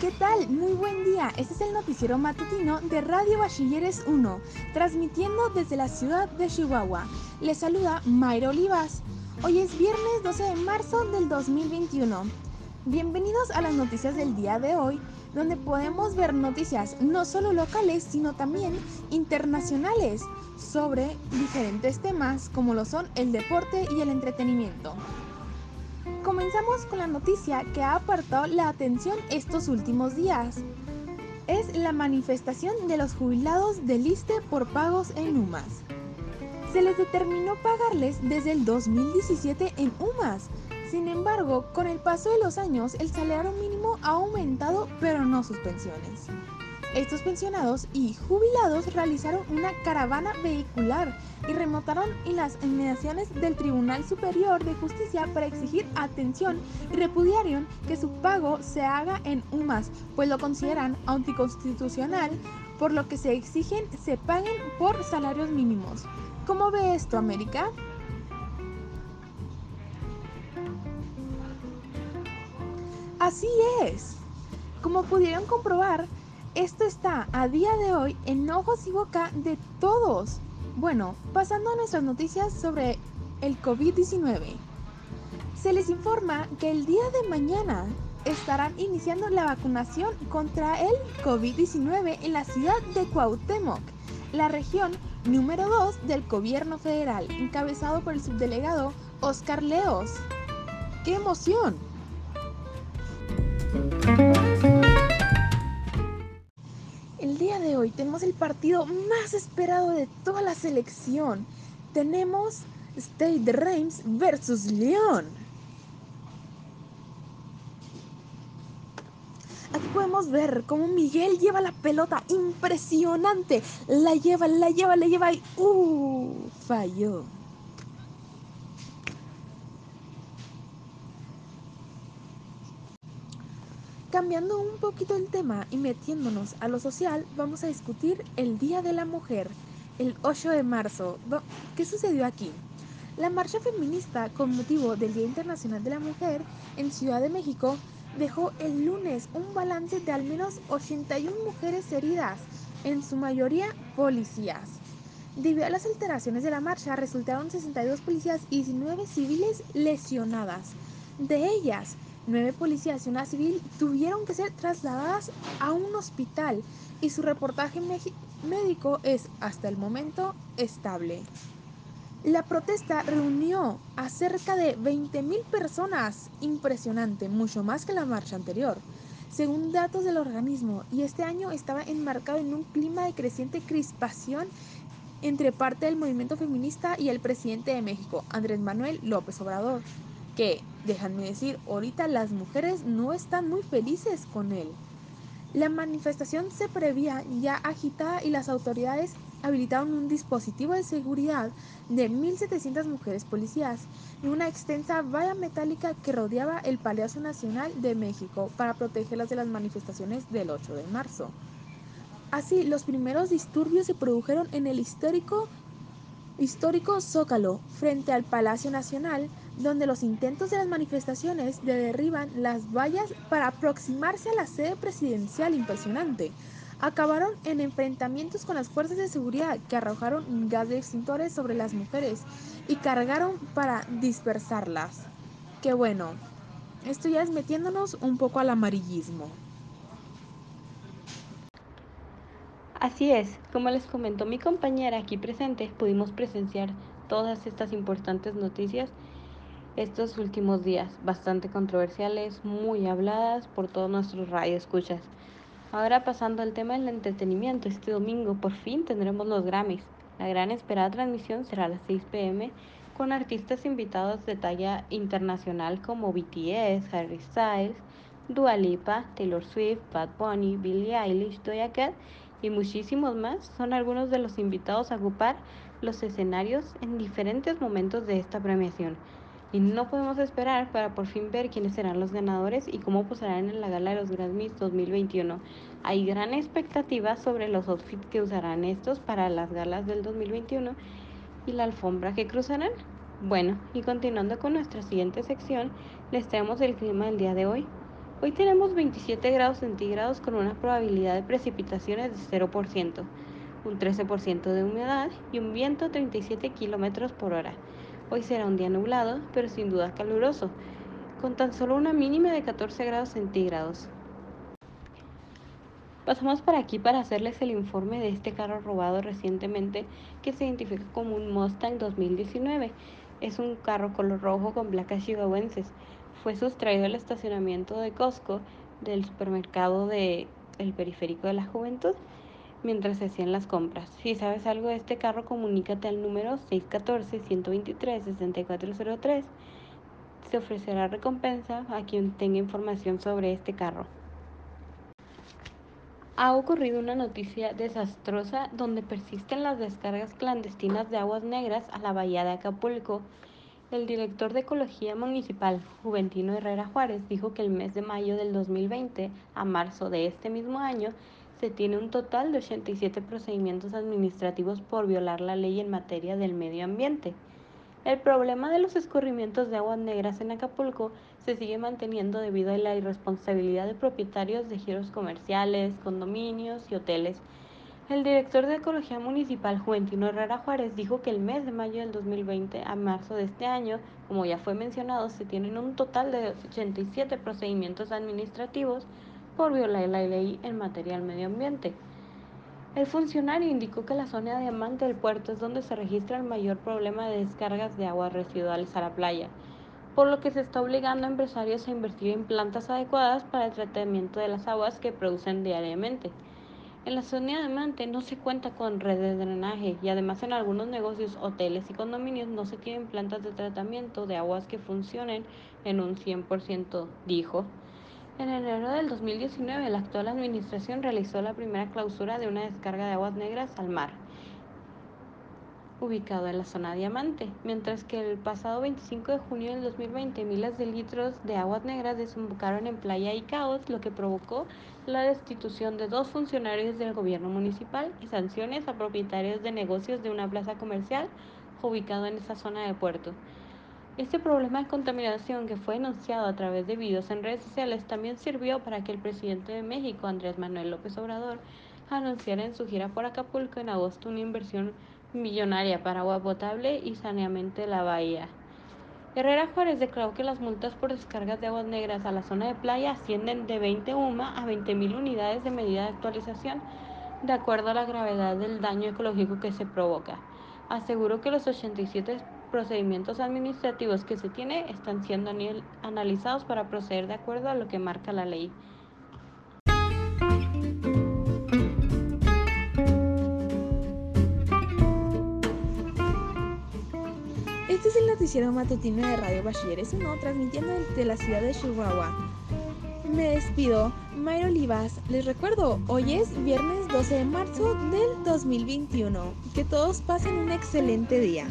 ¿qué tal? Muy buen día. Este es el noticiero matutino de Radio Bachilleres 1, transmitiendo desde la ciudad de Chihuahua. Les saluda Mayra Olivas. Hoy es viernes 12 de marzo del 2021. Bienvenidos a las noticias del día de hoy, donde podemos ver noticias no solo locales, sino también internacionales sobre diferentes temas como lo son el deporte y el entretenimiento. Comenzamos con la noticia que ha apartado la atención estos últimos días. Es la manifestación de los jubilados del ISTE por pagos en UMAS. Se les determinó pagarles desde el 2017 en UMAS. Sin embargo, con el paso de los años, el salario mínimo ha aumentado, pero no sus pensiones. Estos pensionados y jubilados realizaron una caravana vehicular y remontaron en las inmediaciones del Tribunal Superior de Justicia para exigir atención y repudiaron que su pago se haga en UMAS, pues lo consideran anticonstitucional, por lo que se exigen se paguen por salarios mínimos. ¿Cómo ve esto, América? Así es. Como pudieron comprobar, esto está a día de hoy en ojos y boca de todos. Bueno, pasando a nuestras noticias sobre el COVID-19. Se les informa que el día de mañana estarán iniciando la vacunación contra el COVID-19 en la ciudad de Cuauhtémoc, la región número 2 del gobierno federal, encabezado por el subdelegado Oscar Leos. ¡Qué emoción! Tenemos el partido más esperado de toda la selección. Tenemos State Reims versus León. Aquí podemos ver cómo Miguel lleva la pelota impresionante. La lleva, la lleva, la lleva y ¡uh! Falló. Cambiando un poquito el tema y metiéndonos a lo social, vamos a discutir el Día de la Mujer, el 8 de marzo. ¿Qué sucedió aquí? La marcha feminista con motivo del Día Internacional de la Mujer en Ciudad de México dejó el lunes un balance de al menos 81 mujeres heridas, en su mayoría policías. Debido a las alteraciones de la marcha, resultaron 62 policías y 19 civiles lesionadas. De ellas, Nueve policías y una civil tuvieron que ser trasladadas a un hospital y su reportaje médico es hasta el momento estable. La protesta reunió a cerca de 20.000 personas, impresionante, mucho más que la marcha anterior, según datos del organismo, y este año estaba enmarcado en un clima de creciente crispación entre parte del movimiento feminista y el presidente de México, Andrés Manuel López Obrador que, déjenme decir, ahorita las mujeres no están muy felices con él. La manifestación se prevía ya agitada y las autoridades habilitaron un dispositivo de seguridad de 1.700 mujeres policías y una extensa valla metálica que rodeaba el Palacio Nacional de México para protegerlas de las manifestaciones del 8 de marzo. Así, los primeros disturbios se produjeron en el histórico, histórico Zócalo, frente al Palacio Nacional, donde los intentos de las manifestaciones de derriban las vallas para aproximarse a la sede presidencial impresionante acabaron en enfrentamientos con las fuerzas de seguridad que arrojaron gas de extintores sobre las mujeres y cargaron para dispersarlas. Qué bueno, esto ya es metiéndonos un poco al amarillismo. Así es, como les comentó mi compañera aquí presente, pudimos presenciar todas estas importantes noticias estos últimos días, bastante controversiales, muy habladas por todos nuestros radioescuchas. Ahora pasando al tema del entretenimiento, este domingo por fin tendremos los Grammys. La gran esperada transmisión será a las 6 pm con artistas invitados de talla internacional como BTS, Harry Styles, Dua Lipa, Taylor Swift, Bad Bunny, Billie Eilish, Doja Cat y muchísimos más son algunos de los invitados a ocupar los escenarios en diferentes momentos de esta premiación y no podemos esperar para por fin ver quiénes serán los ganadores y cómo posarán en la gala de los Grammys 2021. Hay gran expectativa sobre los outfits que usarán estos para las galas del 2021 y la alfombra que cruzarán. Bueno, y continuando con nuestra siguiente sección, les traemos el clima del día de hoy. Hoy tenemos 27 grados centígrados con una probabilidad de precipitaciones de 0%, un 13% de humedad y un viento de 37 km por hora. Hoy será un día nublado, pero sin duda caluroso, con tan solo una mínima de 14 grados centígrados. Pasamos por aquí para hacerles el informe de este carro robado recientemente que se identifica como un Mustang 2019. Es un carro color rojo con placas chihuahuenses. Fue sustraído del estacionamiento de Costco del supermercado de el periférico de la juventud mientras se hacían las compras. Si sabes algo de este carro, comunícate al número 614-123-6403. Se ofrecerá recompensa a quien tenga información sobre este carro ha ocurrido una noticia desastrosa donde persisten las descargas clandestinas de aguas negras a la bahía de Acapulco. El director de Ecología Municipal, Juventino Herrera Juárez, dijo que el mes de mayo del 2020 a marzo de este mismo año se tiene un total de 87 procedimientos administrativos por violar la ley en materia del medio ambiente. El problema de los escurrimientos de aguas negras en Acapulco se sigue manteniendo debido a la irresponsabilidad de propietarios de giros comerciales, condominios y hoteles. El director de Ecología Municipal, Juventino Herrera Juárez, dijo que el mes de mayo del 2020 a marzo de este año, como ya fue mencionado, se tienen un total de 87 procedimientos administrativos por violar la ley en materia del medio ambiente. El funcionario indicó que la zona diamante del puerto es donde se registra el mayor problema de descargas de aguas residuales a la playa, por lo que se está obligando a empresarios a invertir en plantas adecuadas para el tratamiento de las aguas que producen diariamente. En la zona diamante no se cuenta con redes de drenaje y además en algunos negocios, hoteles y condominios no se tienen plantas de tratamiento de aguas que funcionen en un 100%, dijo. En enero del 2019, la actual administración realizó la primera clausura de una descarga de aguas negras al mar, ubicado en la zona Diamante, mientras que el pasado 25 de junio del 2020 miles de litros de aguas negras desembocaron en Playa Icaos, lo que provocó la destitución de dos funcionarios del gobierno municipal y sanciones a propietarios de negocios de una plaza comercial ubicado en esa zona de puerto. Este problema de contaminación que fue denunciado a través de videos en redes sociales también sirvió para que el presidente de México, Andrés Manuel López Obrador, anunciara en su gira por Acapulco en agosto una inversión millonaria para agua potable y saneamiento de la bahía. Herrera Juárez declaró que las multas por descargas de aguas negras a la zona de playa ascienden de 20 UMA a 20.000 unidades de medida de actualización, de acuerdo a la gravedad del daño ecológico que se provoca. Aseguró que los 87 procedimientos administrativos que se tiene están siendo analizados para proceder de acuerdo a lo que marca la ley. Este es el noticiero matutino de Radio Bachiller es uno transmitiendo desde la ciudad de Chihuahua. Me despido, Mayro Olivas. Les recuerdo, hoy es viernes 12 de marzo del 2021. Que todos pasen un excelente día.